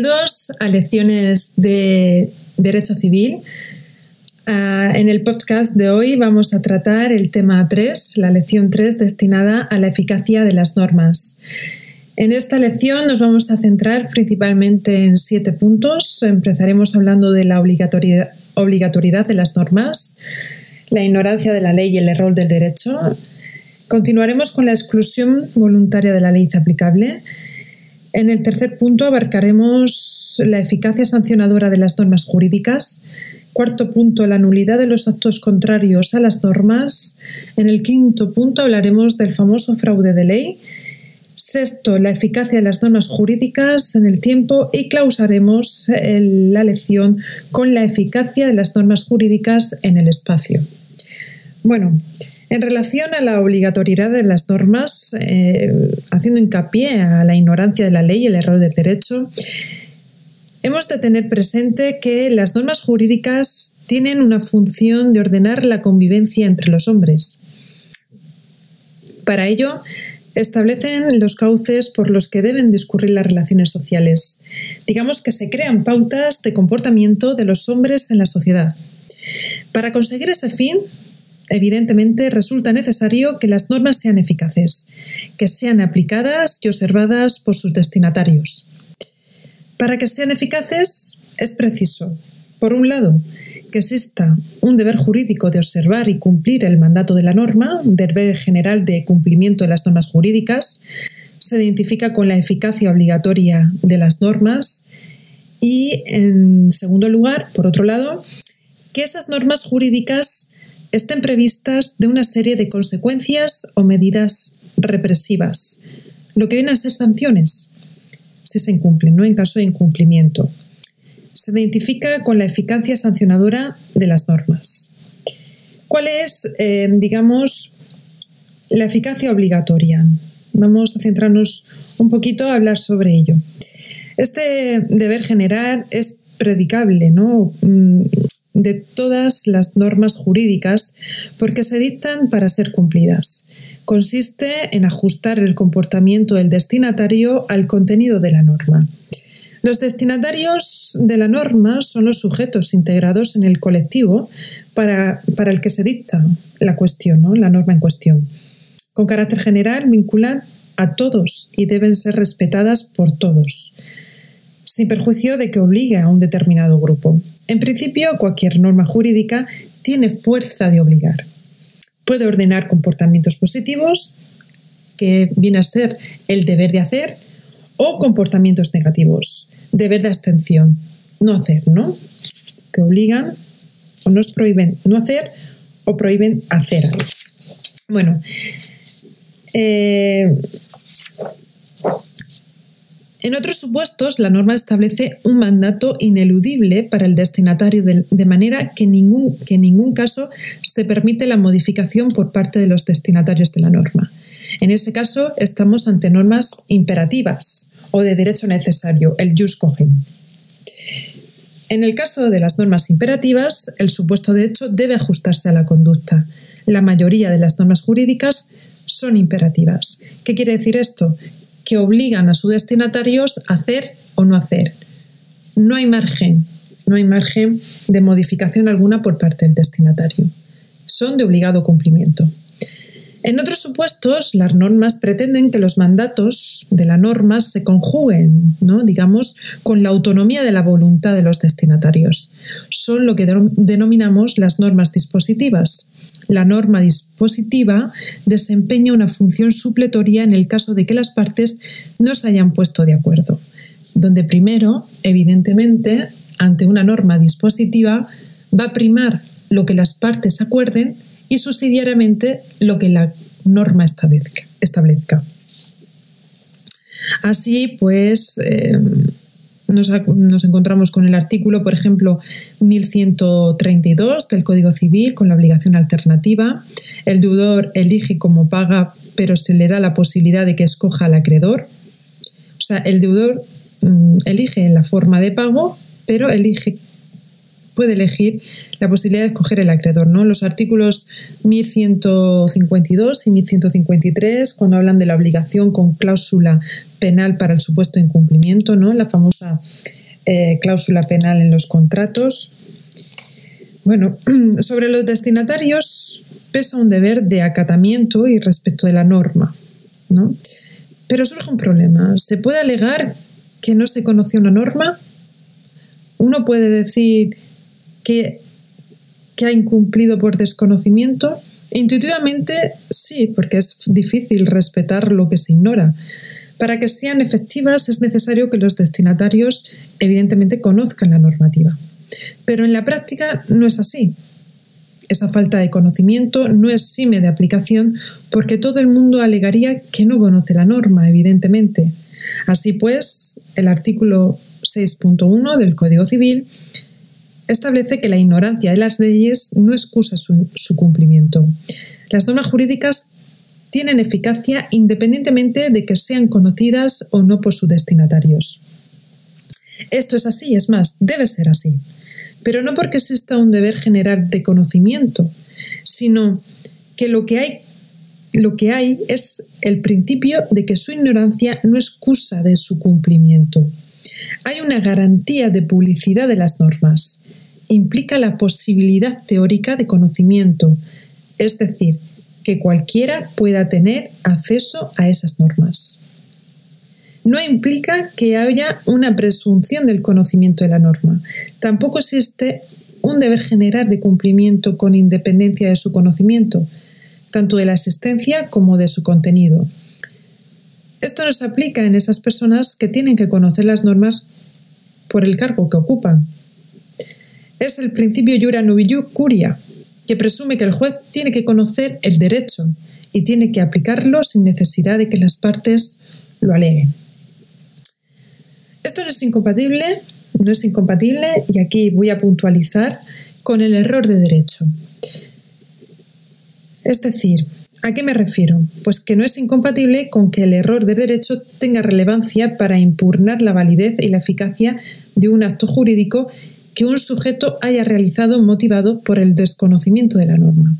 Bienvenidos a lecciones de Derecho Civil. Ah, en el podcast de hoy vamos a tratar el tema 3, la lección 3 destinada a la eficacia de las normas. En esta lección nos vamos a centrar principalmente en siete puntos. Empezaremos hablando de la obligatoriedad, obligatoriedad de las normas, la ignorancia de la ley y el error del derecho. Continuaremos con la exclusión voluntaria de la ley aplicable en el tercer punto abarcaremos la eficacia sancionadora de las normas jurídicas. Cuarto punto, la nulidad de los actos contrarios a las normas. En el quinto punto hablaremos del famoso fraude de ley. Sexto, la eficacia de las normas jurídicas en el tiempo y clausaremos la lección con la eficacia de las normas jurídicas en el espacio. Bueno, en relación a la obligatoriedad de las normas, eh, haciendo hincapié a la ignorancia de la ley y el error del derecho, hemos de tener presente que las normas jurídicas tienen una función de ordenar la convivencia entre los hombres. Para ello, establecen los cauces por los que deben discurrir las relaciones sociales. Digamos que se crean pautas de comportamiento de los hombres en la sociedad. Para conseguir ese fin, evidentemente resulta necesario que las normas sean eficaces, que sean aplicadas y observadas por sus destinatarios. Para que sean eficaces es preciso, por un lado, que exista un deber jurídico de observar y cumplir el mandato de la norma, deber general de cumplimiento de las normas jurídicas, se identifica con la eficacia obligatoria de las normas y, en segundo lugar, por otro lado, que esas normas jurídicas estén previstas de una serie de consecuencias o medidas represivas, lo que vienen a ser sanciones, si se incumplen, no en caso de incumplimiento. Se identifica con la eficacia sancionadora de las normas. ¿Cuál es, eh, digamos, la eficacia obligatoria? Vamos a centrarnos un poquito a hablar sobre ello. Este deber general es predicable, ¿no? De todas las normas jurídicas porque se dictan para ser cumplidas. Consiste en ajustar el comportamiento del destinatario al contenido de la norma. Los destinatarios de la norma son los sujetos integrados en el colectivo para, el que se dicta la cuestión, ¿no? la norma en cuestión. Con carácter general, vinculan a todos y deben ser respetadas por todos, sin perjuicio de que obligue a un determinado grupo. En principio, cualquier norma jurídica tiene fuerza de obligar. Puede ordenar comportamientos positivos, que viene a ser el deber de hacer, o comportamientos negativos, deber de abstención, no hacer, ¿no? Que obligan o nos prohíben no hacer o prohíben hacer algo. Bueno, eh, en otros supuestos, la norma establece un mandato ineludible para el destinatario de, manera que, ningún, que en ningún caso se permite la modificación por parte de los destinatarios de la norma. En ese caso, estamos ante normas imperativas o de derecho necesario, el jus cogen. En el caso de las normas imperativas, el supuesto de hecho debe ajustarse a la conducta. La mayoría de las normas jurídicas son imperativas. ¿Qué quiere decir esto? Que obligan a sus destinatarios a hacer o no hacer. No hay margen, no hay margen de modificación alguna por parte del destinatario. Son de obligado cumplimiento. En otros supuestos, las normas pretenden que los mandatos de la norma se conjuguen, ¿no? digamos, con la autonomía de la voluntad de los destinatarios. Son lo que denominamos las normas dispositivas. La norma dispositiva desempeña una función supletoria en el caso de que las partes no se hayan puesto de acuerdo, donde primero, evidentemente, ante una norma dispositiva, va a primar lo que las partes acuerden y subsidiariamente lo que la norma establezca. Así pues, eh, nos, encontramos con el artículo, por ejemplo, 1132 del Código Civil, con la obligación alternativa. El deudor elige cómo paga, pero se le da la posibilidad de que escoja al acreedor. O sea, el deudor mm, elige la forma de pago, pero elige puede elegir la posibilidad de escoger el acreedor. ¿no? Los artículos 1152 y 1153, cuando hablan de la obligación con cláusula penal para el supuesto incumplimiento, ¿no? la famosa eh, cláusula penal en los contratos. Bueno, sobre los destinatarios pesa un deber de acatamiento y respeto de la norma, ¿no? Pero surge un problema. ¿Se puede alegar que no se conoció una norma? Uno puede decir que, ha incumplido por desconocimiento. Intuitivamente sí, porque es difícil respetar lo que se ignora. Para que sean efectivas es necesario que los destinatarios evidentemente conozcan la normativa. Pero en la práctica no es así. Esa falta de conocimiento no es sime de aplicación porque todo el mundo alegaría que no conoce la norma, evidentemente. Así pues, el artículo 6.1 del Código Civil establece que la ignorancia de las leyes no excusa su, cumplimiento. Las normas jurídicas tienen eficacia independientemente de que sean conocidas o no por sus destinatarios. Esto es así, es más, debe ser así pero no porque exista un deber general de conocimiento, sino que lo que hay es el principio de que su ignorancia no excusa de su cumplimiento. Hay una garantía de publicidad de las normas. Implica la posibilidad teórica de conocimiento, es decir, que cualquiera pueda tener acceso a esas normas no implica que haya una presunción del conocimiento de la norma. Tampoco existe un deber general de cumplimiento con independencia de su conocimiento, tanto de la existencia como de su contenido. Esto no se aplica en esas personas que tienen que conocer las normas por el cargo que ocupan. Es el principio Jura Novillu Curia, que presume que el juez tiene que conocer el derecho y tiene que aplicarlo sin necesidad de que las partes lo aleguen. Esto no es incompatible, no es incompatible, y aquí voy a puntualizar, con el error de derecho. Es decir, ¿a qué me refiero? Pues que no es incompatible con que el error de derecho tenga relevancia para impugnar la validez y la eficacia de un acto jurídico que un sujeto haya realizado motivado por el desconocimiento de la norma.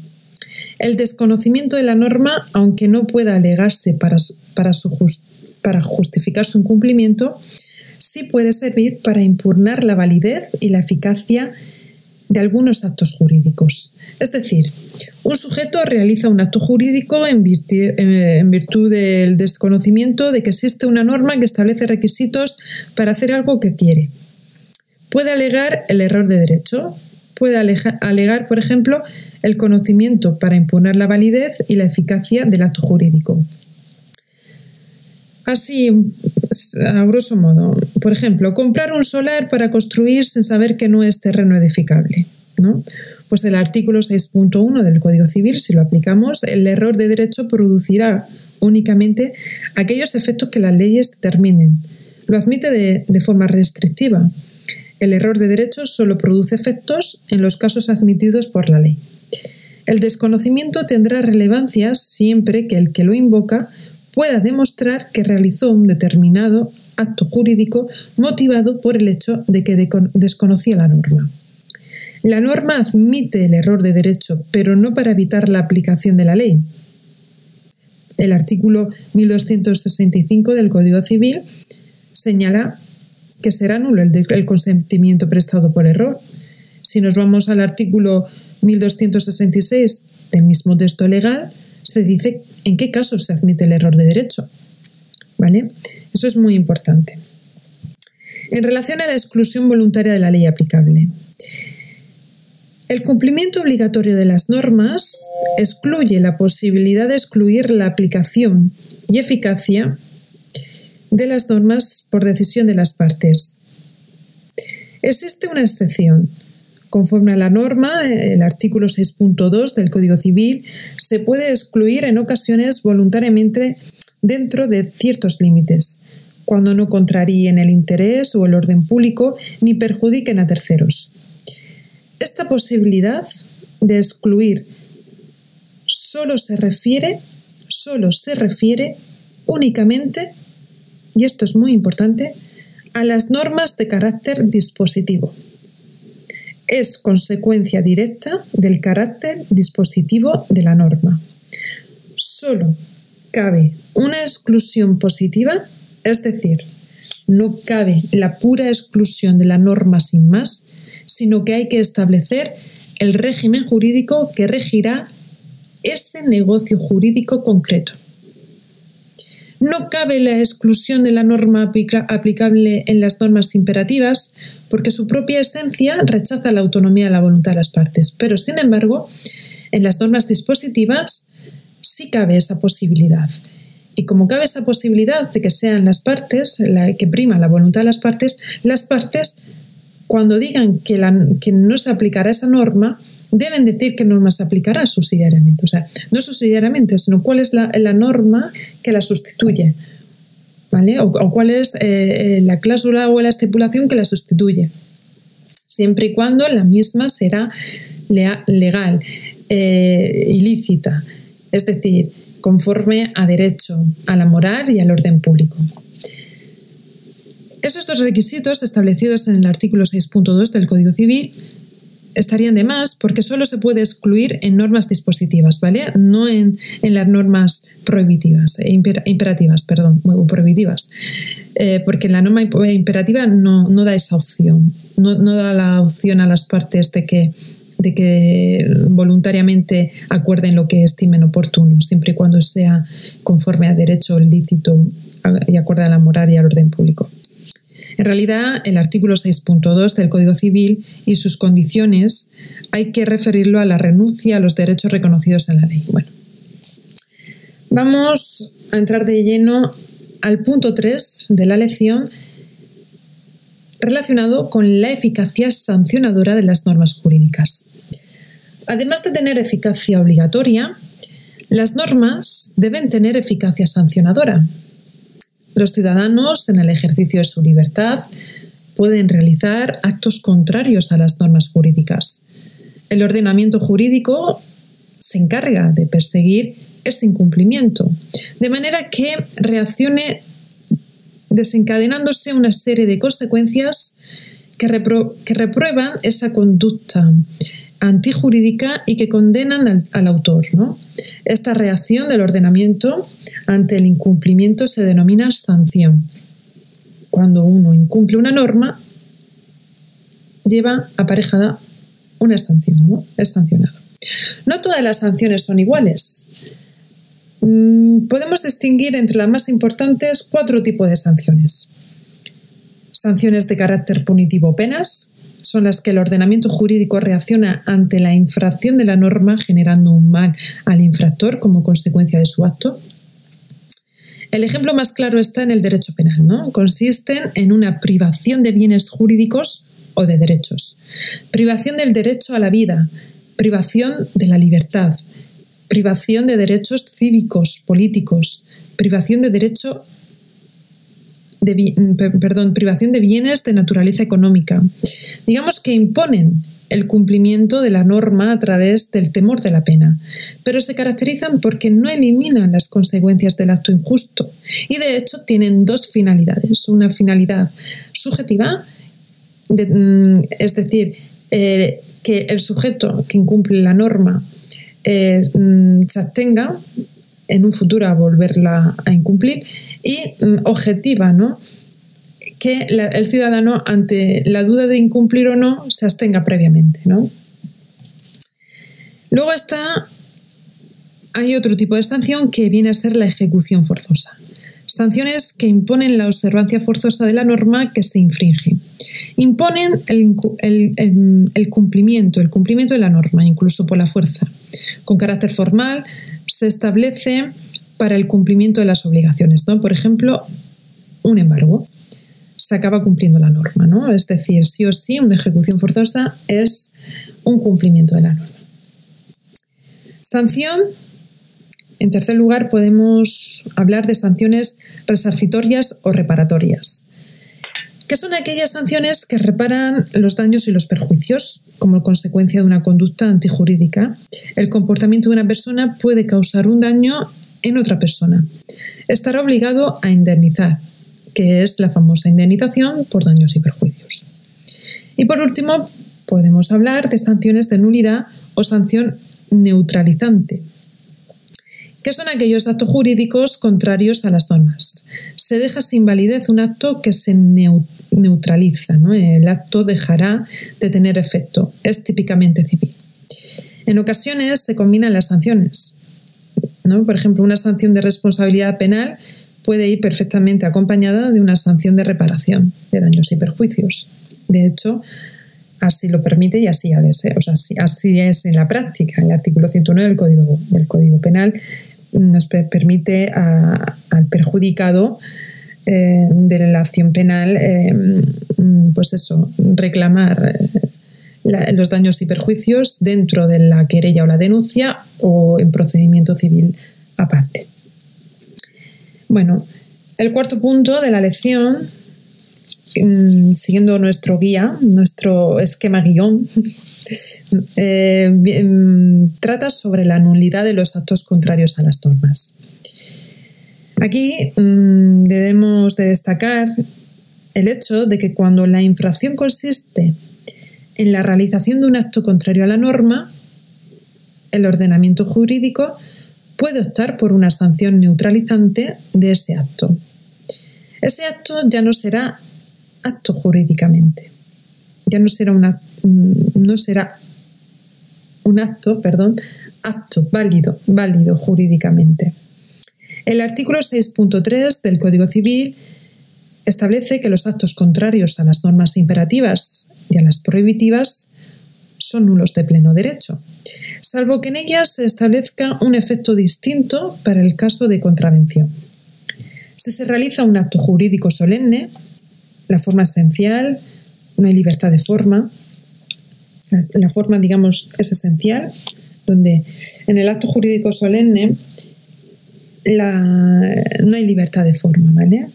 El desconocimiento de la norma, aunque no pueda alegarse para, para, justificar su incumplimiento, sí puede servir para impugnar la validez y la eficacia de algunos actos jurídicos. Es decir, un sujeto realiza un acto jurídico en virtud, del desconocimiento de que existe una norma que establece requisitos para hacer algo que quiere. Puede alegar el error de derecho, puede alegar, por ejemplo, el conocimiento para impugnar la validez y la eficacia del acto jurídico. Así, a grosso modo, por ejemplo, comprar un solar para construir sin saber que no es terreno edificable. ¿no? Pues el artículo 6.1 del Código Civil, si lo aplicamos, el error de derecho producirá únicamente aquellos efectos que las leyes determinen. Lo admite de forma restrictiva. El error de derecho solo produce efectos en los casos admitidos por la ley. El desconocimiento tendrá relevancia siempre que el que lo invoca pueda demostrar que realizó un determinado acto jurídico motivado por el hecho de que desconocía la norma. La norma admite el error de derecho, pero no para evitar la aplicación de la ley. El artículo 1265 del Código Civil señala que será nulo el, el consentimiento prestado por error. Si nos vamos al artículo 1266 del mismo texto legal, se dice en qué casos se admite el error de derecho. ¿Vale? Eso es muy importante. En relación a la exclusión voluntaria de la ley aplicable, el cumplimiento obligatorio de las normas excluye la posibilidad de excluir la aplicación y eficacia de las normas por decisión de las partes. Existe una excepción, Conforme a la norma, el artículo 6.2 del Código Civil se puede excluir en ocasiones voluntariamente dentro de ciertos límites, cuando no contraríen el interés o el orden público ni perjudiquen a terceros. Esta posibilidad de excluir solo se refiere, solo se refiere únicamente, y esto es muy importante, a las normas de carácter dispositivo es consecuencia directa del carácter dispositivo de la norma. Solo cabe una exclusión positiva, es decir, No cabe la pura exclusión de la norma sin más, sino que hay que establecer el régimen jurídico que regirá ese negocio jurídico concreto. No cabe la exclusión de la norma aplicable en las normas imperativas porque su propia esencia rechaza la autonomía de la voluntad de las partes, pero sin embargo, en las normas dispositivas sí cabe esa posibilidad. Y como cabe esa posibilidad de que sean las partes, la que prima la voluntad de las partes, las partes, cuando digan que, que no se aplicará esa norma, deben decir qué norma se aplicará subsidiariamente. O sea, no subsidiariamente, sino cuál es la, norma que la sustituye. ¿Vale? O, cuál es eh, eh, la cláusula o la estipulación que la sustituye. Siempre y cuando la misma será legal, eh, ilícita, es decir, conforme a derecho, a la moral y al orden público. Esos dos requisitos establecidos en el artículo 6.2 del Código Civil estarían de más porque solo se puede excluir en normas dispositivas, ¿vale? No en, las normas prohibitivas, e imperativas, perdón, prohibitivas. Eh, porque la norma imperativa no, da esa opción, no, da la opción a las partes de que, de que voluntariamente acuerden lo que estimen oportuno, siempre y cuando sea conforme a derecho lícito y acorde a la moral y al orden público. En realidad, el artículo 6.2 del Código Civil y sus condiciones hay que referirlo a la renuncia a los derechos reconocidos en la ley. Bueno, vamos a entrar de lleno al punto 3 de la lección relacionado con la eficacia sancionadora de las normas jurídicas. Además de tener eficacia obligatoria, las normas deben tener eficacia sancionadora, los ciudadanos, en el ejercicio de su libertad, pueden realizar actos contrarios a las normas jurídicas. El ordenamiento jurídico se encarga de perseguir este incumplimiento, de manera que reaccione desencadenándose una serie de consecuencias que, reprueban esa conducta antijurídica y que condenan al, autor. ¿no? Esta reacción del ordenamiento ante el incumplimiento se denomina sanción. Cuando uno incumple una norma, lleva aparejada una sanción, ¿no? Es sancionado. No todas las sanciones son iguales. Mm, podemos distinguir entre las más importantes cuatro tipos de sanciones. Sanciones de carácter punitivo penas, son las que el ordenamiento jurídico reacciona ante la infracción de la norma generando un mal al infractor como consecuencia de su acto. El ejemplo más claro está en el derecho penal, ¿no? Consisten en una privación de bienes jurídicos o de derechos. Privación del derecho a la vida, privación de la libertad, privación de derechos cívicos, políticos, privación de derecho de, perdón, privación de bienes de naturaleza económica. Digamos que imponen el cumplimiento de la norma a través del temor de la pena, pero se caracterizan porque no eliminan las consecuencias del acto injusto y de hecho tienen dos finalidades. Una finalidad subjetiva, mm, es decir, eh, que el sujeto que incumple la norma eh, mm, se abstenga en un futuro a volverla a incumplir y mm, objetiva, ¿no? que el ciudadano ante la duda de incumplir o no se abstenga previamente, ¿no? Luego está hay otro tipo de sanción que viene a ser la ejecución forzosa. Sanciones que imponen la observancia forzosa de la norma que se infringe. Imponen el, el, cumplimiento, el cumplimiento de la norma, incluso por la fuerza. Con carácter formal se establece para el cumplimiento de las obligaciones. ¿no? Por ejemplo, un embargo. Se acaba cumpliendo la norma, ¿no? Es decir, sí o sí, una ejecución forzosa es un cumplimiento de la norma. Sanción. En tercer lugar, podemos hablar de sanciones resarcitorias o reparatorias, que son aquellas sanciones que reparan los daños y los perjuicios como consecuencia de una conducta antijurídica. El comportamiento de una persona puede causar un daño en otra persona. Estará obligado a indemnizar, que es la famosa indemnización por daños y perjuicios. Y por último, podemos hablar de sanciones de nulidad o sanción neutralizante, que son aquellos actos jurídicos contrarios a las normas. Se deja sin validez un acto que se neutraliza, el acto dejará de tener efecto, es típicamente civil. En ocasiones se combinan las sanciones. ¿No? Por ejemplo, una sanción de responsabilidad penal puede ir perfectamente acompañada de una sanción de reparación de daños y perjuicios. De hecho, así lo permite y así ha. O sea, así, es en la práctica. El artículo 109 del Código, del Código Penal nos permite al perjudicado eh, de la acción penal, eh, pues eso, reclamar eh, los daños y perjuicios dentro de la querella o la denuncia o en procedimiento civil aparte. Bueno, el cuarto punto de la lección, mm, siguiendo nuestro guía, nuestro esquema guion, mm, trata sobre la nulidad de los actos contrarios a las normas. Aquí mm, debemos de destacar el hecho de que cuando la infracción consiste en la realización de un acto contrario a la norma, el ordenamiento jurídico puede optar por una sanción neutralizante de ese acto. Ese acto ya no será acto jurídicamente, ya no será, una, no será un acto, perdón, acto válido, válido jurídicamente. El artículo 6.3 del Código Civil establece que los actos contrarios a las normas imperativas y a las prohibitivas son nulos de pleno derecho, salvo que en ellas se establezca un efecto distinto para el caso de contravención. Si se realiza un acto jurídico solemne, la forma esencial, no hay libertad de forma, la, forma, digamos, es esencial, donde en el acto jurídico solemne no hay libertad de forma, ¿vale?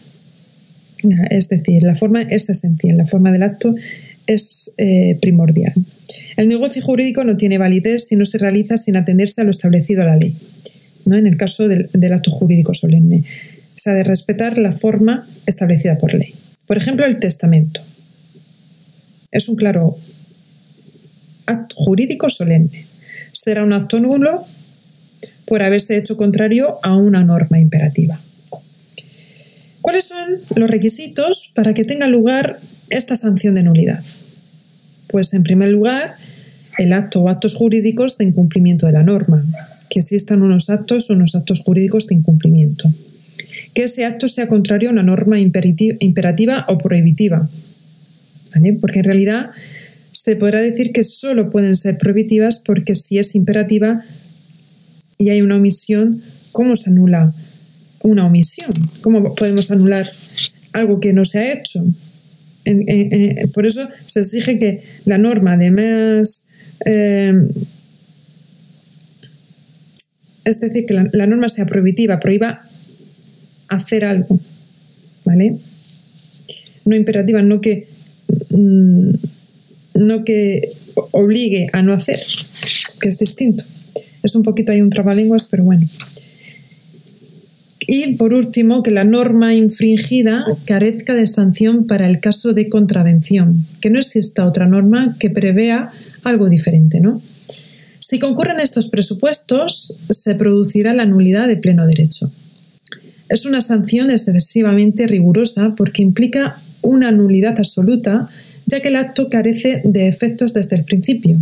Es decir, la forma es esencial, la forma del acto es eh, primordial. El negocio jurídico no tiene validez si no se realiza sin atenderse a lo establecido a la ley, ¿no? en el caso del, acto jurídico solemne. Se ha de respetar la forma establecida por ley. Por ejemplo, el testamento. Es un claro acto jurídico solemne. Será un acto nulo por haberse hecho contrario a una norma imperativa. ¿Cuáles son los requisitos para que tenga lugar esta sanción de nulidad? Pues en primer lugar, el acto o actos jurídicos de incumplimiento de la norma, que existan unos actos o unos actos jurídicos de incumplimiento. Que ese acto sea contrario a una norma imperativa o prohibitiva. Porque en realidad se podrá decir que solo pueden ser prohibitivas porque si es imperativa y hay una omisión, ¿cómo se anula una omisión? ¿Cómo podemos anular algo que no se ha hecho? por eso se exige que la norma, además, eh, es decir, que la, norma sea prohibitiva, prohíba hacer algo, ¿vale? No imperativa, no que, mm, no que obligue a no hacer, que es distinto. Es un poquito hay un trabalenguas, pero bueno. Y por último, que la norma infringida carezca de sanción para el caso de contravención, que no exista otra norma que prevea algo diferente, ¿no? Si concurren estos presupuestos, se producirá la nulidad de pleno derecho. Es una sanción excesivamente rigurosa porque implica una nulidad absoluta, ya que el acto carece de efectos desde el principio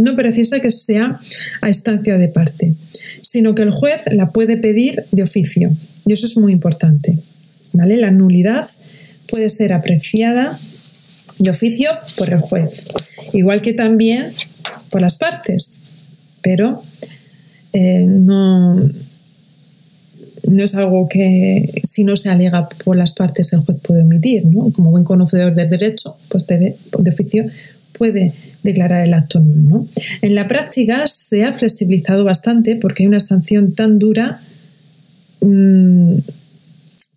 no precisa que sea a instancia de parte, sino que el juez la puede pedir de oficio. Y eso es muy importante. ¿vale? La nulidad puede ser apreciada de oficio por el juez, igual que también por las partes, pero eh, no, no es algo que si no se alega por las partes el juez puede omitir, ¿no? Como buen conocedor del derecho, pues debe, de oficio puede declarar el acto nulo. En la práctica se ha flexibilizado bastante porque hay una sanción tan dura, mm,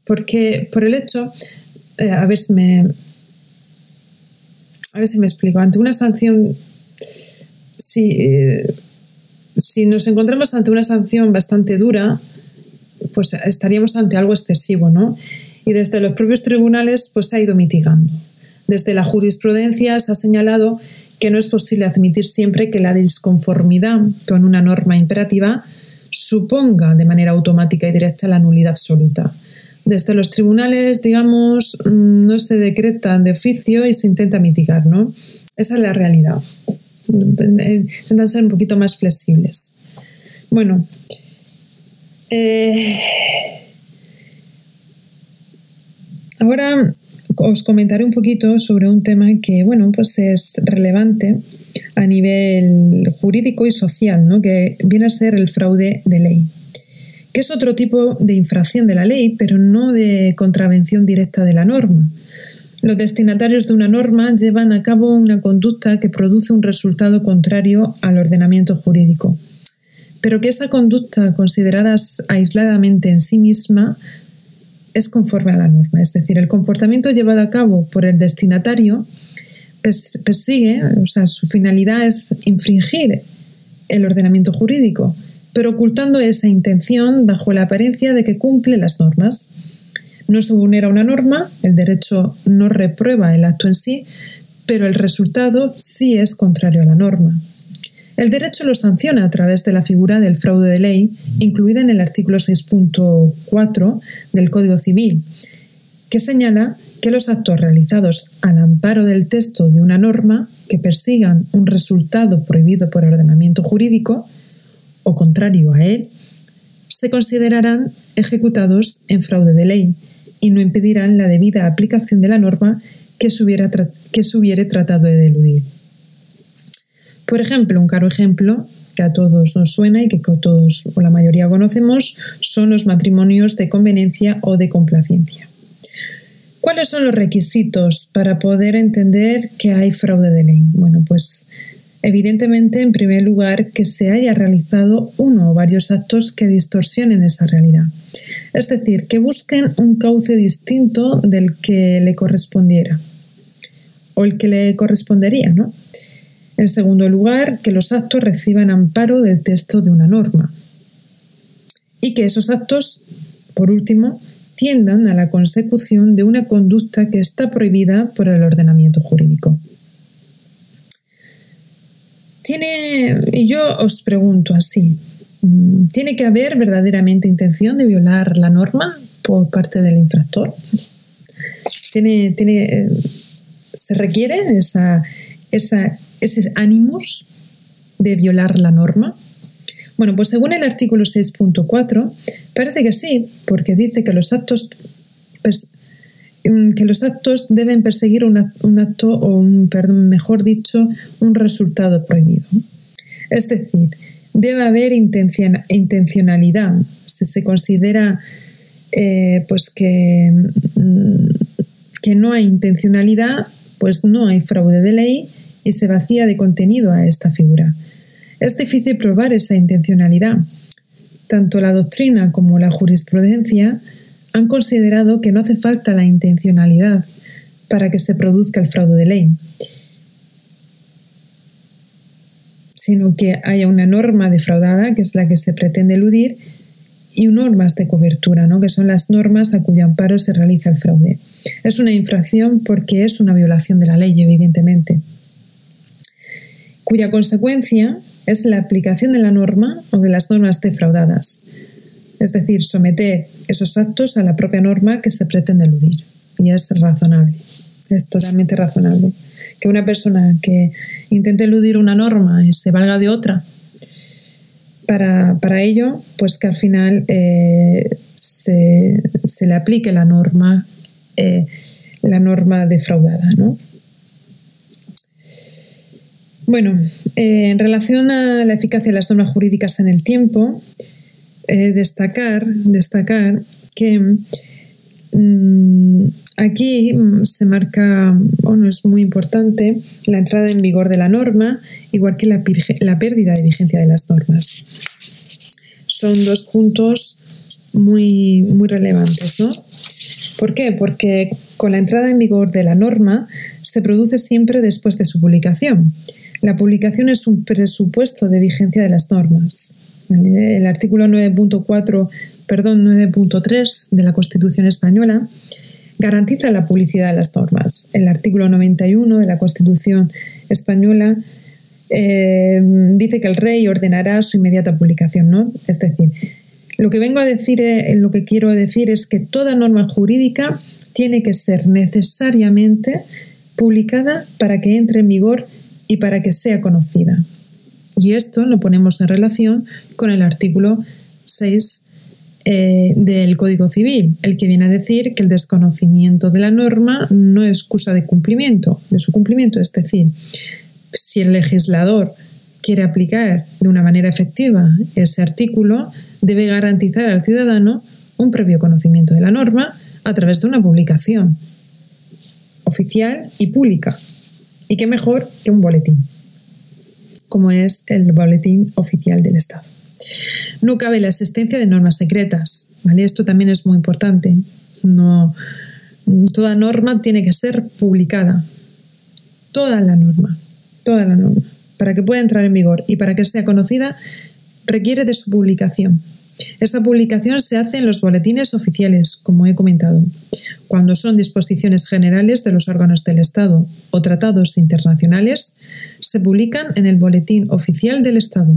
porque por el hecho, eh, a ver si me... A ver si me explico. Ante una sanción, si, eh, si nos encontramos ante una sanción bastante dura, pues estaríamos ante algo excesivo, ¿no? Y desde los propios tribunales, pues se ha ido mitigando. Desde la jurisprudencia se ha señalado que no es posible admitir siempre que la disconformidad con una norma imperativa suponga de manera automática y directa la nulidad absoluta. Desde los tribunales, digamos, mm, no se decretan de oficio y se intenta mitigar, ¿no? Esa es la realidad. Intentan ser un poquito más flexibles. Bueno, eh, ahora os comentaré un poquito sobre un tema que, bueno, pues es relevante a nivel jurídico y social, ¿no? que viene a ser el fraude de ley, que es otro tipo de infracción de la ley, pero no de contravención directa de la norma. Los destinatarios de una norma llevan a cabo una conducta que produce un resultado contrario al ordenamiento jurídico, pero que esta conducta, considerada aisladamente en sí misma, es conforme a la norma. Es decir, el comportamiento llevado a cabo por el destinatario persigue, o sea, su finalidad es infringir el ordenamiento jurídico, pero ocultando esa intención bajo la apariencia de que cumple las normas. No se vulnera una norma, el derecho no reprueba el acto en sí, pero el resultado sí es contrario a la norma. El derecho lo sanciona a través de la figura del fraude de ley, incluida en el artículo 6.4 del Código Civil, que señala que los actos realizados al amparo del texto de una norma que persigan un resultado prohibido por ordenamiento jurídico o contrario a él, se considerarán ejecutados en fraude de ley y no impedirán la debida aplicación de la norma que se, hubiere tratado de eludir. Por ejemplo, un caro ejemplo que a todos nos suena y que todos o la mayoría conocemos son los matrimonios de conveniencia o de complacencia. ¿Cuáles son los requisitos para poder entender que hay fraude de ley? Bueno, pues evidentemente, en primer lugar, que se haya realizado uno o varios actos que distorsionen esa realidad. Es decir, que busquen un cauce distinto del que le correspondiera o el que le correspondería, ¿no? En segundo lugar, que los actos reciban amparo del texto de una norma. Y que esos actos, por último, tiendan a la consecución de una conducta que está prohibida por el ordenamiento jurídico. Tiene, y yo os pregunto así, ¿tiene que haber verdaderamente intención de violar la norma por parte del infractor? ¿Tiene, tiene, ¿Se requiere esa, esa ese ánimos de violar la norma? Bueno, pues según el artículo 6.4, parece que sí, porque dice que los actos mm, que los actos deben perseguir un, acto o un, perdón, mejor dicho, un resultado prohibido. Es decir, debe haber intencionalidad. Si se considera eh, pues que, mm, que no hay intencionalidad, pues no hay fraude de ley y se vacía de contenido a esta figura. Es difícil probar esa intencionalidad. Tanto la doctrina como la jurisprudencia han considerado que no hace falta la intencionalidad para que se produzca el fraude de ley, sino que haya una norma defraudada, que es la que se pretende eludir, y normas de cobertura, ¿no? que son las normas a cuyo amparo se realiza el fraude. Es una infracción porque es una violación de la ley, evidentemente cuya consecuencia es la aplicación de la norma o de las normas defraudadas, es decir, someter esos actos a la propia norma que se pretende eludir. Y es razonable, es totalmente razonable. Que una persona que intente eludir una norma y se valga de otra, para, ello, pues que al final eh, se, le aplique la norma, eh, la norma defraudada, ¿no? Bueno, eh, en relación a la eficacia de las normas jurídicas en el tiempo, eh, destacar, destacar que mm, aquí se marca, o no es muy importante, la entrada en vigor de la norma, igual que la, la pérdida de vigencia de las normas. Son dos puntos muy, muy relevantes, ¿no? ¿Por qué? Porque con la entrada en vigor de la norma se produce siempre después de su publicación. La publicación es un presupuesto de vigencia de las normas. El artículo 9.4, perdón, 9.3 de la Constitución española garantiza la publicidad de las normas. El artículo 91 de la Constitución española eh, dice que el rey ordenará su inmediata publicación, ¿no? Es decir, lo que vengo a decir, eh, lo que quiero decir es que toda norma jurídica tiene que ser necesariamente publicada para que entre en vigor y para que sea conocida. Y esto lo ponemos en relación con el artículo 6 eh, del Código Civil, el que viene a decir que el desconocimiento de la norma no es excusa de cumplimiento, de su cumplimiento. Es decir, si el legislador quiere aplicar de una manera efectiva ese artículo, debe garantizar al ciudadano un previo conocimiento de la norma a través de una publicación oficial y pública. Y qué mejor que un boletín, como es el boletín oficial del Estado. No cabe la existencia de normas secretas, ¿vale? Esto también es muy importante. No, toda norma tiene que ser publicada. Toda la norma, toda la norma, para que pueda entrar en vigor y para que sea conocida, requiere de su publicación. Esta publicación se hace en los boletines oficiales, como he comentado, cuando son disposiciones generales de los órganos del Estado o tratados internacionales, se publican en el Boletín Oficial del Estado.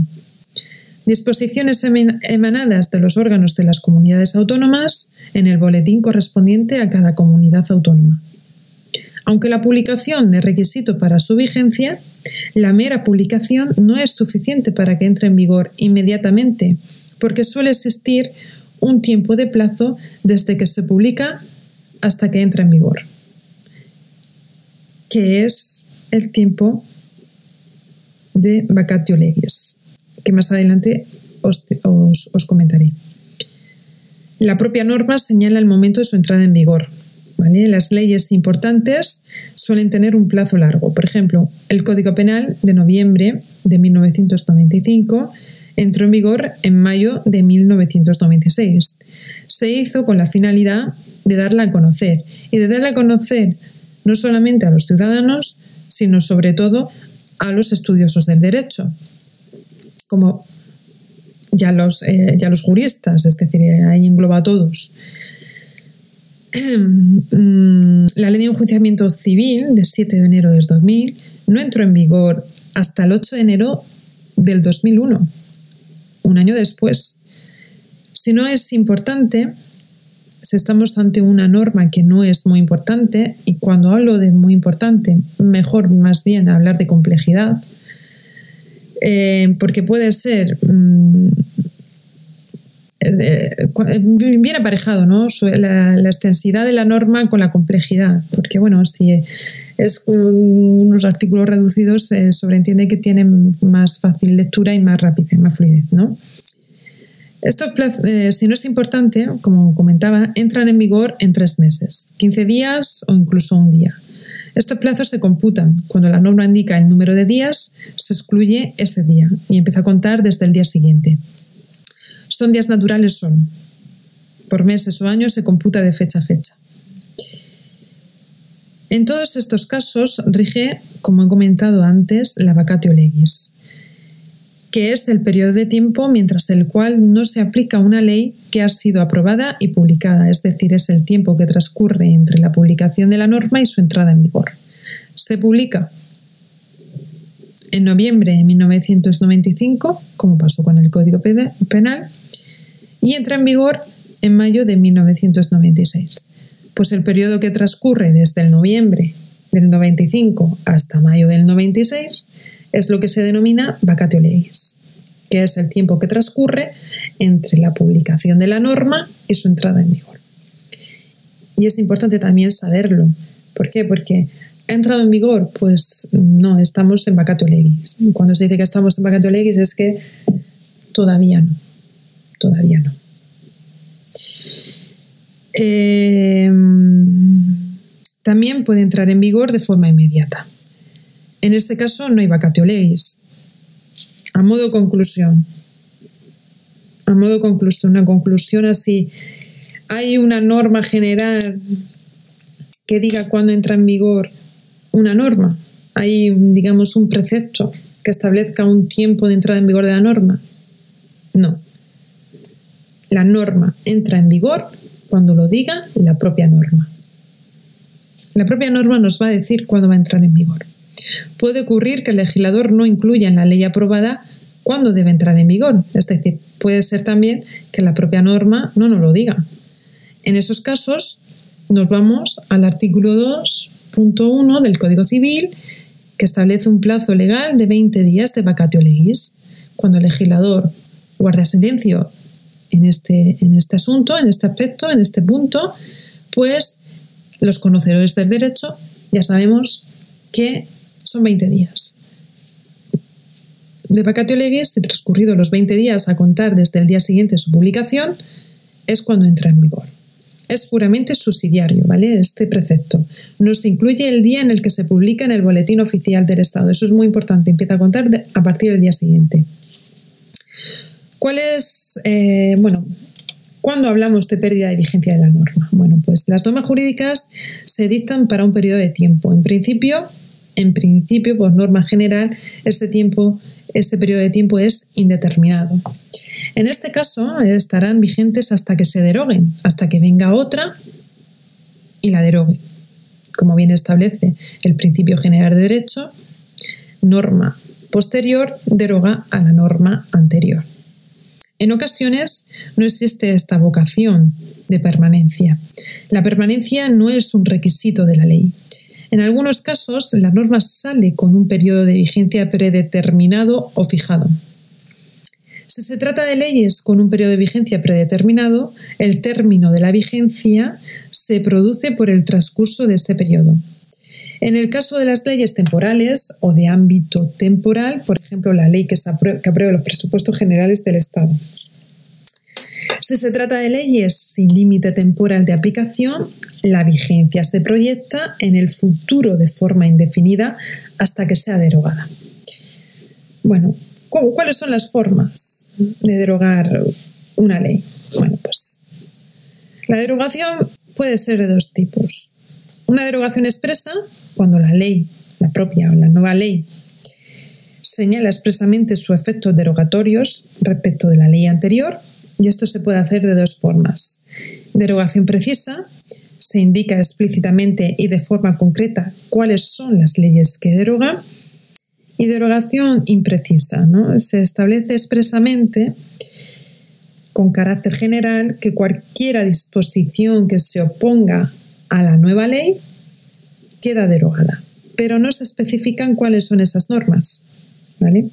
Disposiciones emanadas de los órganos de las comunidades autónomas en el boletín correspondiente a cada comunidad autónoma. Aunque la publicación es requisito para su vigencia, la mera publicación no es suficiente para que entre en vigor inmediatamente, porque suele existir un tiempo de plazo desde que se publica hasta que entra en vigor, que es el tiempo de vacatio legis que más adelante os, comentaré. La propia norma señala el momento de su entrada en vigor. Las leyes importantes suelen tener un plazo largo. Por ejemplo, el Código Penal de noviembre de 1995 entró en vigor en mayo de 1996. Se hizo con la finalidad de darla a conocer y de darla a conocer no solamente a los ciudadanos, sino sobre todo a los estudiosos del derecho, como ya los, eh, juristas, es decir, ahí engloba a todos. La ley de enjuiciamiento civil de 7 de enero de 2000 no entró en vigor hasta el 8 de enero del 2001, un año después. Si no es importante, si estamos ante una norma que no es muy importante, y cuando hablo de muy importante, mejor más bien hablar de complejidad, eh, porque puede ser mm, eh, bien aparejado, ¿no? La, extensidad de la norma con la complejidad, porque bueno, si es unos artículos reducidos, se sobreentiende que tienen más fácil lectura y más rapidez, más fluidez, ¿no? Esto, eh, si no es importante, como comentaba, entran en vigor en tres meses, 15 días o incluso un día. Estos plazos se computan. Cuando la norma indica el número de días, se excluye ese día y empieza a contar desde el día siguiente. Son días naturales solo. Por meses o años se computa de fecha a fecha. En todos estos casos rige, como he comentado antes, la vacatio legis que es del periodo de tiempo mientras el cual no se aplica una ley que ha sido aprobada y publicada, es decir, es el tiempo que transcurre entre la publicación de la norma y su entrada en vigor. Se publica en noviembre de 1995, como pasó con el Código Penal, y entra en vigor en mayo de 1996. Pues el periodo que transcurre desde el noviembre del 95 hasta mayo del 96 es lo que se denomina vacatio legis, que es el tiempo que transcurre entre la publicación de la norma y su entrada en vigor. Y es importante también saberlo. ¿Por qué? Porque ha entrado en vigor, pues no, estamos en vacatio legis. Cuando se dice que estamos en vacatio legis es que todavía no, todavía no. Em, también puede entrar en vigor de forma inmediata. En este caso no hay vacatio legis. A modo conclusión, a modo conclusión, una conclusión así, hay una norma general que diga cuándo entra en vigor una norma. Hay, digamos, un precepto que establezca un tiempo de entrada en vigor de la norma. No. La norma entra en vigor cuando lo diga la propia norma. La propia norma nos va a decir cuándo va a entrar en vigor. Puede ocurrir que el legislador no incluya en la ley aprobada cuándo debe entrar en vigor. Es decir, puede ser también que la propia norma no nos lo diga. En esos casos, nos vamos al artículo 2.1 del Código Civil, que establece un plazo legal de 20 días de vacatio legis. Cuando el legislador guarda silencio en este, en este asunto, en este aspecto, en este punto, pues los conocedores del derecho ya sabemos que son 20 días. De vacatio legis, si transcurrido los 20 días a contar desde el día siguiente de su publicación, es cuando entra en vigor. Es puramente subsidiario, ¿vale? Este precepto. No se incluye el día en el que se publica en el boletín oficial del Estado. Eso es muy importante. Empieza a contar a partir del día siguiente. ¿Cuál es, eh, bueno, cuándo hablamos de pérdida de vigencia de la norma? Bueno, pues las normas jurídicas se dictan para un periodo de tiempo. En principio, en principio, por norma general, este tiempo, este periodo de tiempo es indeterminado. En este caso, estarán vigentes hasta que se deroguen, hasta que venga otra y la derogue. Como bien establece el principio general de derecho, norma posterior deroga a la norma anterior. En ocasiones no existe esta vocación de permanencia. La permanencia no es un requisito de la ley. En algunos casos, la norma sale con un periodo de vigencia predeterminado o fijado. Si se trata de leyes con un periodo de vigencia predeterminado, el término de la vigencia se produce por el transcurso de ese periodo. En el caso de las leyes temporales o de ámbito temporal, por ejemplo, la ley que, aprueba los presupuestos generales del Estado. Si se trata de leyes sin límite temporal de aplicación, la vigencia se proyecta en el futuro de forma indefinida hasta que sea derogada. Bueno, ¿cuáles son las formas de derogar una ley? Bueno, pues la derogación puede ser de dos tipos. Una derogación expresa, cuando la ley, la propia o la nueva ley, señala expresamente sus efectos derogatorios respecto de la ley anterior, y esto se puede hacer de dos formas. Derogación precisa, se indica explícitamente y de forma concreta cuáles son las leyes que deroga, y derogación imprecisa, ¿no? Se establece expresamente con carácter general que cualquier disposición que se oponga a la nueva ley queda derogada, pero no se especifican cuáles son esas normas. ¿vale?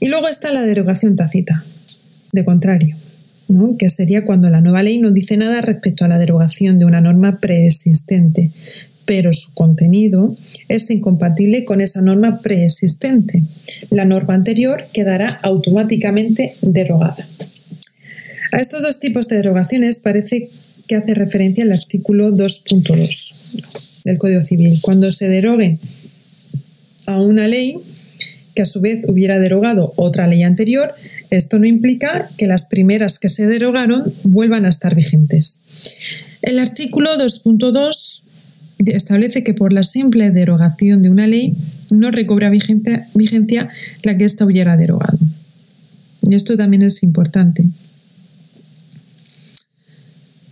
Y luego está la derogación tácita, de contrario, ¿no? que sería cuando la nueva ley no dice nada respecto a la derogación de una norma preexistente, pero su contenido es incompatible con esa norma preexistente. La norma anterior quedará automáticamente derogada. A estos dos tipos de derogaciones parece que hace referencia al artículo 2.2 del Código Civil. Cuando se derogue a una ley que a su vez hubiera derogado otra ley anterior, esto no implica que las primeras que se derogaron vuelvan a estar vigentes. El artículo 2.2 establece que por la simple derogación de una ley no recobra vigencia, la que ésta hubiera derogado. Y esto también es importante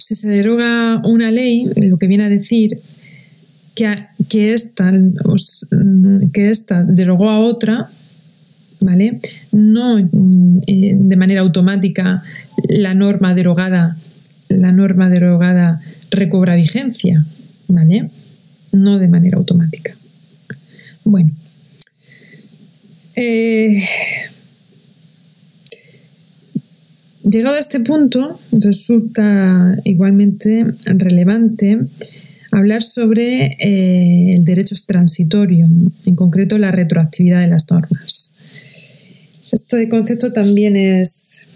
si se deroga una ley, lo que viene a decir que, que, esta, que esta derogó a otra, ¿vale? No eh, de manera automática la norma derogada, la norma derogada recobra vigencia, ¿vale? No de manera automática. Bueno. Eh, Llegado a este punto, resulta igualmente relevante hablar sobre eh, el derecho transitorio, en concreto la retroactividad de las normas. Este concepto también es,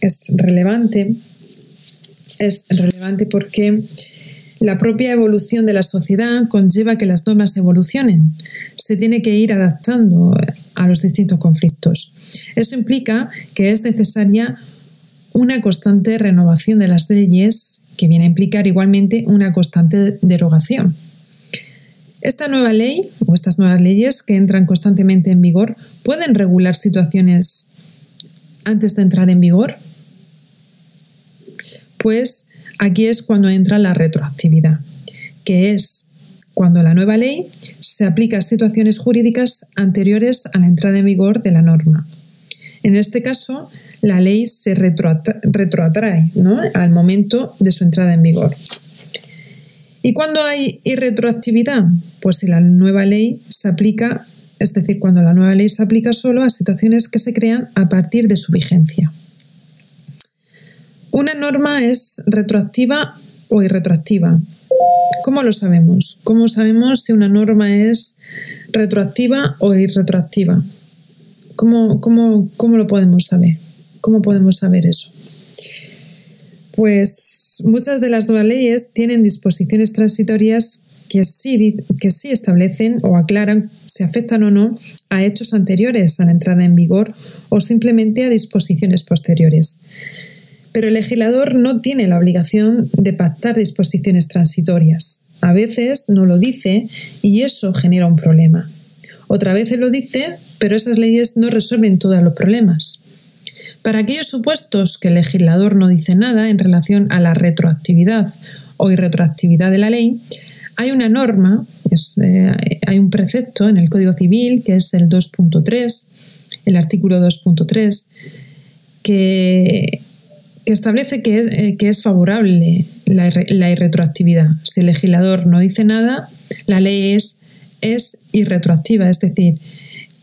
es relevante. Es relevante porque la propia evolución de la sociedad conlleva que las normas evolucionen. Se tiene que ir adaptando a los distintos conflictos. Eso implica que es necesaria una constante renovación de las leyes que viene a implicar igualmente una constante derogación. Esta nueva ley o estas nuevas leyes que entran constantemente en vigor pueden regular situaciones antes de entrar en vigor. Pues aquí es cuando entra la retroactividad, que es cuando la nueva ley se aplica a situaciones jurídicas anteriores a la entrada en vigor de la norma. En este caso, la ley se retroatrae al momento de su entrada en vigor. ¿Y cuándo hay irretroactividad? Pues si la nueva ley se aplica, es decir, cuando la nueva ley se aplica solo a situaciones que se crean a partir de su vigencia. Una norma es retroactiva o irretroactiva. ¿Cómo lo sabemos? ¿Cómo sabemos si una norma es retroactiva o irretroactiva? ¿Cómo, cómo lo podemos saber? ¿Cómo podemos saber eso? Pues muchas de las nuevas leyes tienen disposiciones transitorias que sí, que sí establecen o aclaran si afectan o no a hechos anteriores a la entrada en vigor o simplemente a disposiciones posteriores. Pero el legislador no tiene la obligación de pactar disposiciones transitorias. A veces no lo dice y eso genera un problema. Otra vez lo dice, pero esas leyes no resuelven todos los problemas. Para aquellos supuestos que el legislador no dice nada en relación a la retroactividad o irretroactividad de la ley, hay una norma, eh, hay un precepto en el Código Civil, que es el 2.3, el artículo 2.3, que, establece que, eh, es favorable la, la, irretroactividad. Si el legislador no dice nada, la ley es, es irretroactiva, es decir,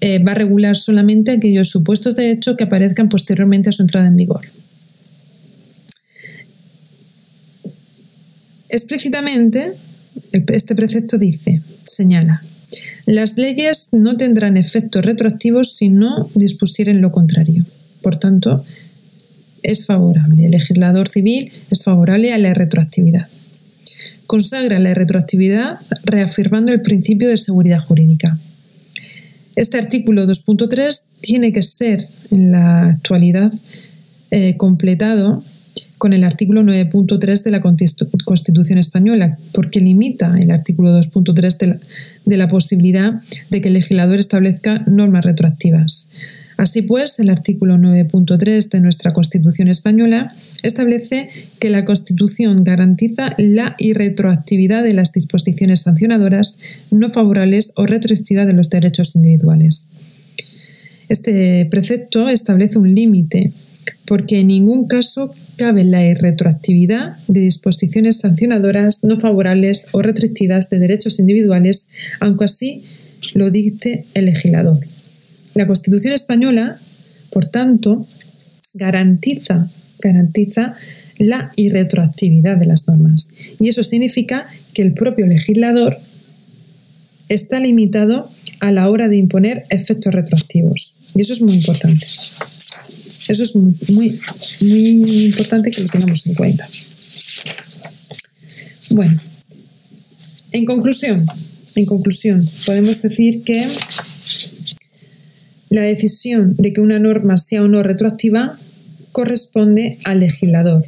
eh, va a regular solamente aquellos supuestos de hecho que aparezcan posteriormente a su entrada en vigor. Explícitamente, este precepto dice, señala, las leyes no tendrán efectos retroactivos si no dispusieren lo contrario. Por tanto, es favorable. El legislador civil es favorable a la retroactividad. Consagra la retroactividad reafirmando el principio de seguridad jurídica. Este artículo 2.3 tiene que ser en la actualidad eh, completado con el artículo 9.3 de la Constitución española, porque limita el artículo 2.3 de, de la posibilidad de que el legislador establezca normas retroactivas. Así pues, el artículo 9.3 de nuestra Constitución española establece que la Constitución garantiza la irretroactividad de las disposiciones sancionadoras no favorables o restrictivas de los derechos individuales. Este precepto establece un límite porque en ningún caso cabe la irretroactividad de disposiciones sancionadoras no favorables o restrictivas de derechos individuales, aunque así lo dicte el legislador. La Constitución española, por tanto, garantiza, garantiza la irretroactividad de las normas. Y eso significa que el propio legislador está limitado a la hora de imponer efectos retroactivos. Y eso es muy importante. Eso es muy, muy, muy importante que lo tengamos en cuenta. Bueno, en conclusión, en conclusión, podemos decir que la decisión de que una norma sea o no retroactiva corresponde al legislador,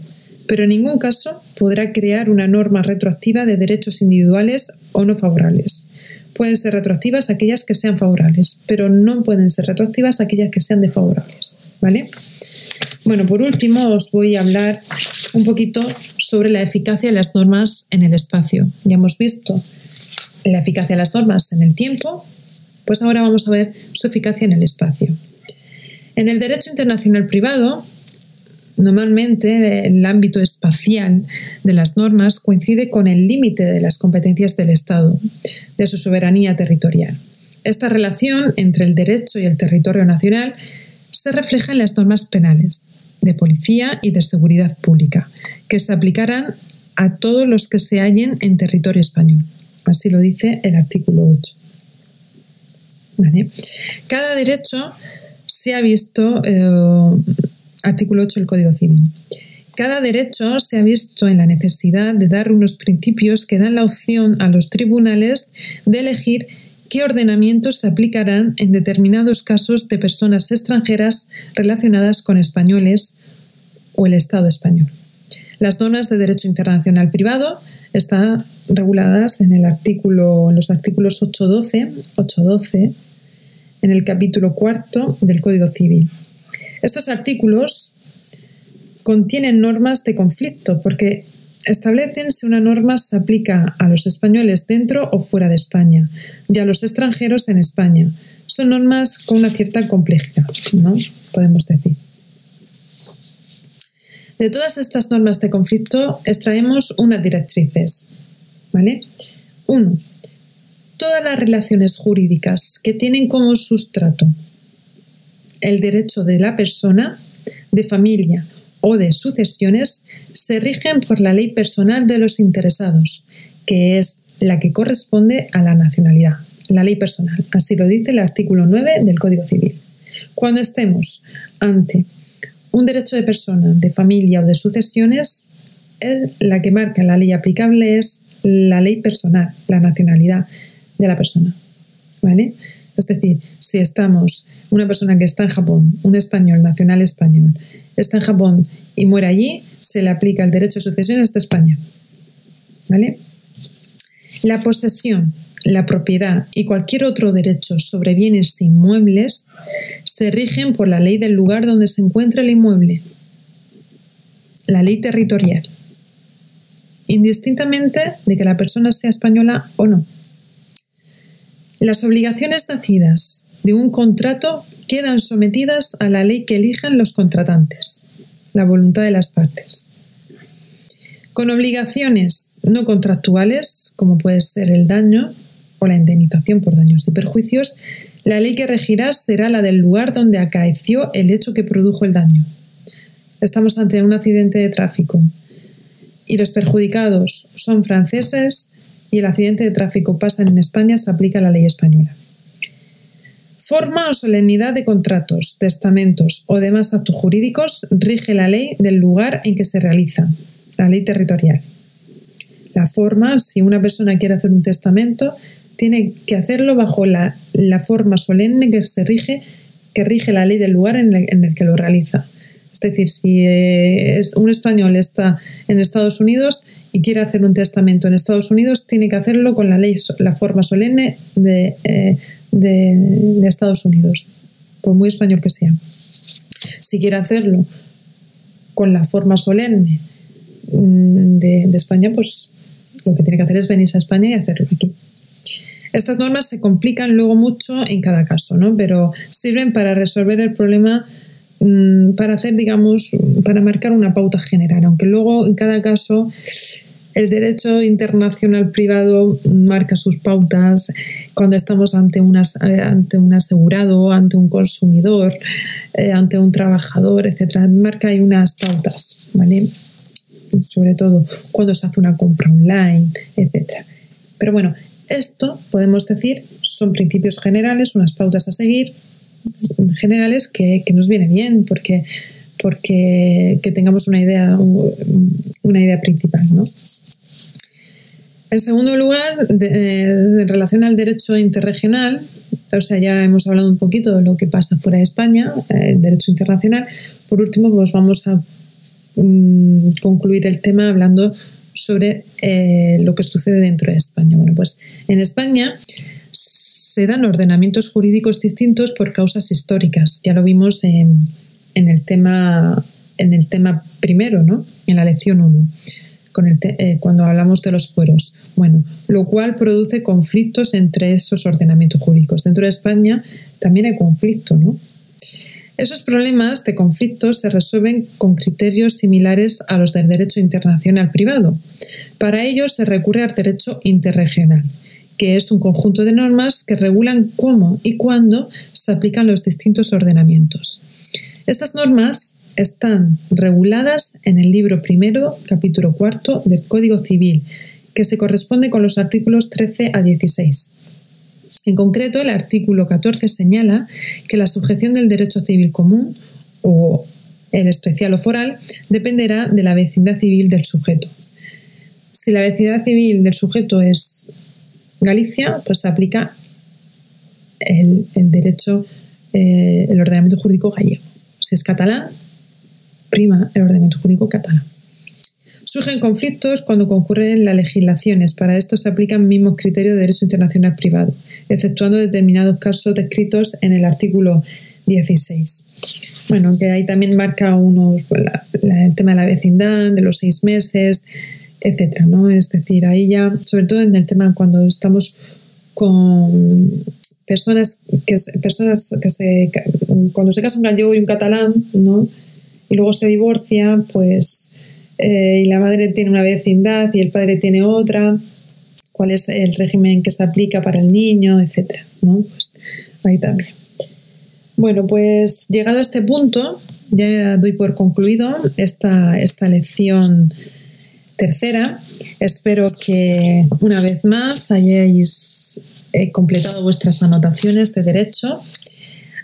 pero en ningún caso podrá crear una norma retroactiva de derechos individuales o no favorables. Pueden ser retroactivas aquellas que sean favorables, pero no pueden ser retroactivas aquellas que sean desfavorables. ¿Vale? Bueno, por último os voy a hablar un poquito sobre la eficacia de las normas en el espacio. Ya hemos visto la eficacia de las normas en el tiempo, pues ahora vamos a ver su eficacia en el espacio. En el derecho internacional privado, normalmente el ámbito espacial de las normas coincide con el límite de las competencias del Estado, de su soberanía territorial. Esta relación entre el derecho y el territorio nacional se refleja en las normas penales, de policía y de seguridad pública, que se aplicarán a todos los que se hallen en territorio español. Así lo dice el artículo 8. Cada derecho se ha visto, eh, artículo 8 del Código Civil, cada derecho se ha visto en la necesidad de dar unos principios que dan la opción a los tribunales de elegir qué ordenamientos se aplicarán en determinados casos de personas extranjeras relacionadas con españoles o el Estado español. Las normas de derecho internacional privado están reguladas en el artículo, en los artículos 8.12, 8.12 en el capítulo cuarto del Código Civil. Estos artículos contienen normas de conflicto porque establecen si una norma se aplica a los españoles dentro o fuera de España y a los extranjeros en España. Son normas con una cierta complejidad, ¿no? Podemos decir. De todas estas normas de conflicto extraemos unas directrices, ¿vale? Uno, todas las relaciones jurídicas que tienen como sustrato el derecho de la persona, de familia o de sucesiones se rigen por la ley personal de los interesados, que es la que corresponde a la nacionalidad, la ley personal. Así lo dice el artículo 9 del Código Civil. Cuando estemos ante un derecho de persona, de familia o de sucesiones, la que marca la ley aplicable es la ley personal, la nacionalidad de la persona. ¿Vale? Es decir, si estamos, una persona que está en Japón, un español nacional español, está en Japón y muere allí, se le aplica el derecho de sucesiones de España. ¿Vale? La posesión, la propiedad y cualquier otro derecho sobre bienes inmuebles se rigen por la ley del lugar donde se encuentra el inmueble, la ley territorial, indistintamente de que la persona sea española o no. Las obligaciones nacidas de un contrato quedan sometidas a la ley que elijan los contratantes, la voluntad de las partes. Con obligaciones no contractuales, como puede ser el daño o la indemnización por daños y perjuicios, la ley que regirá será la del lugar donde acaeció el hecho que produjo el daño. Estamos ante un accidente de tráfico y los perjudicados son franceses y el accidente de tráfico pasa en España, se aplica la ley española. Forma o solemnidad de contratos, testamentos o demás actos jurídicos rige la ley del lugar en que se realiza, la ley territorial. La forma, si una persona quiere hacer un testamento, tiene que hacerlo bajo la, forma solemne que se rige, que rige la ley del lugar en el que lo realiza. Es decir, si eh, un español está en Estados Unidos y quiere hacer un testamento en Estados Unidos, tiene que hacerlo con la ley, la forma solemne de, eh, Estados Unidos, por muy español que sea. Si quiere hacerlo con la forma solemne mm, de, de España, pues lo que tiene que hacer es venirse a España y hacerlo aquí. Estas normas se complican luego mucho en cada caso, ¿no? pero sirven para resolver el problema Mm, para hacer, digamos, para marcar una pauta general, aunque luego en cada caso el derecho internacional privado marca sus pautas cuando estamos ante, ante un asegurado, ante un consumidor, eh, ante un trabajador, etcétera. Marca hay unas pautas, ¿vale? Sobre todo cuando se hace una compra online, etcétera. Pero bueno, esto podemos decir son principios generales, unas pautas a seguir generales que, nos viene bien porque, porque que tengamos una idea, una idea principal. ¿no? En segundo lugar, eh, en relación al derecho interregional, o sea, ya hemos hablado un poquito de lo que pasa fuera de España, eh, el derecho internacional. Por último, pues vamos a mm, concluir el tema hablando sobre eh, lo que sucede dentro de España. Bueno, pues en España se dan ordenamientos jurídicos distintos por causas históricas. Ya lo vimos en, el, tema, en el tema primero, ¿no? en la lección 1, eh, cuando hablamos de los fueros. Bueno, lo cual produce conflictos entre esos ordenamientos jurídicos. Dentro de España también hay conflicto, ¿no? Esos problemas de conflicto se resuelven con criterios similares a los del derecho internacional privado. Para ello se recurre al derecho interregional que es un conjunto de normas que regulan cómo y cuándo se aplican los distintos ordenamientos. Estas normas están reguladas en el libro primero, capítulo cuarto del Código Civil, que se corresponde con los artículos 13 a 16. En concreto, el artículo 14 señala que la sujeción del derecho civil común o el especial o foral dependerá de la vecindad civil del sujeto. Si la vecindad civil del sujeto es Galicia, pues se aplica el, derecho, eh, el ordenamiento jurídico gallego. Si es catalán, prima el ordenamiento jurídico catalán. Surgen conflictos cuando concurren las legislaciones. Para esto se aplican el mismo criterio de derecho internacional privado, exceptuando determinados casos descritos en el artículo 16. Bueno, que ahí también marca unos, pues, el tema de la vecindad, de los seis meses, etcétera, ¿no? Es decir, ahí ya, sobre todo en el tema cuando estamos con personas que personas que se cuando se casa un gallego y un catalán, ¿no? Y luego se divorcia, pues eh, y la madre tiene una vecindad y el padre tiene otra, cuál es el régimen que se aplica para el niño, etcétera, ¿no? Pues ahí también. Bueno, pues llegado a este punto, ya doy por concluido esta, esta lección tercera. Espero que una vez más hayáis eh, completado vuestras anotaciones de derecho,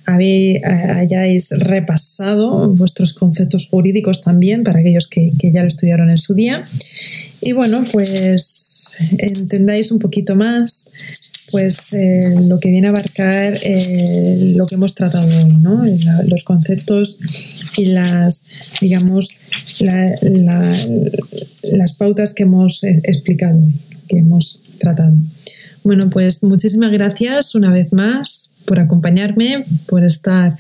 hayáis repasado vuestros conceptos jurídicos también para aquellos que, que ya lo estudiaron en su día. Y bueno, pues entendáis un poquito más pues eh, lo que viene a abarcar eh, lo que hemos tratado hoy, ¿no? los conceptos y las, digamos, las pautas que hemos eh, explicado que hemos tratado. Bueno, pues muchísimas gracias una vez más por acompañarme, por estar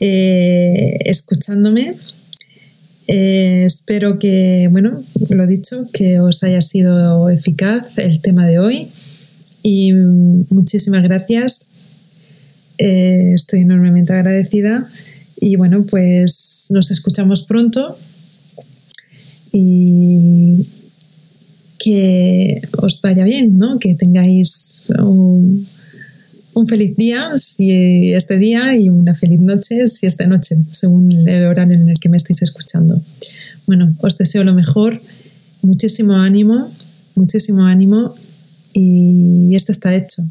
escuchándome. espero que, bueno, lo dicho, que os haya sido eficaz el tema de hoy y muchísimas gracias. Eh, estoy enormemente agradecida. Y bueno, pues nos escuchamos pronto. Y que os vaya bien, ¿no? Que tengáis un, un, feliz día si este día y una feliz noche si esta noche, según el horario en el que me estéis escuchando. Bueno, os deseo lo mejor, muchísimo ánimo, muchísimo ánimo y esto está hecho.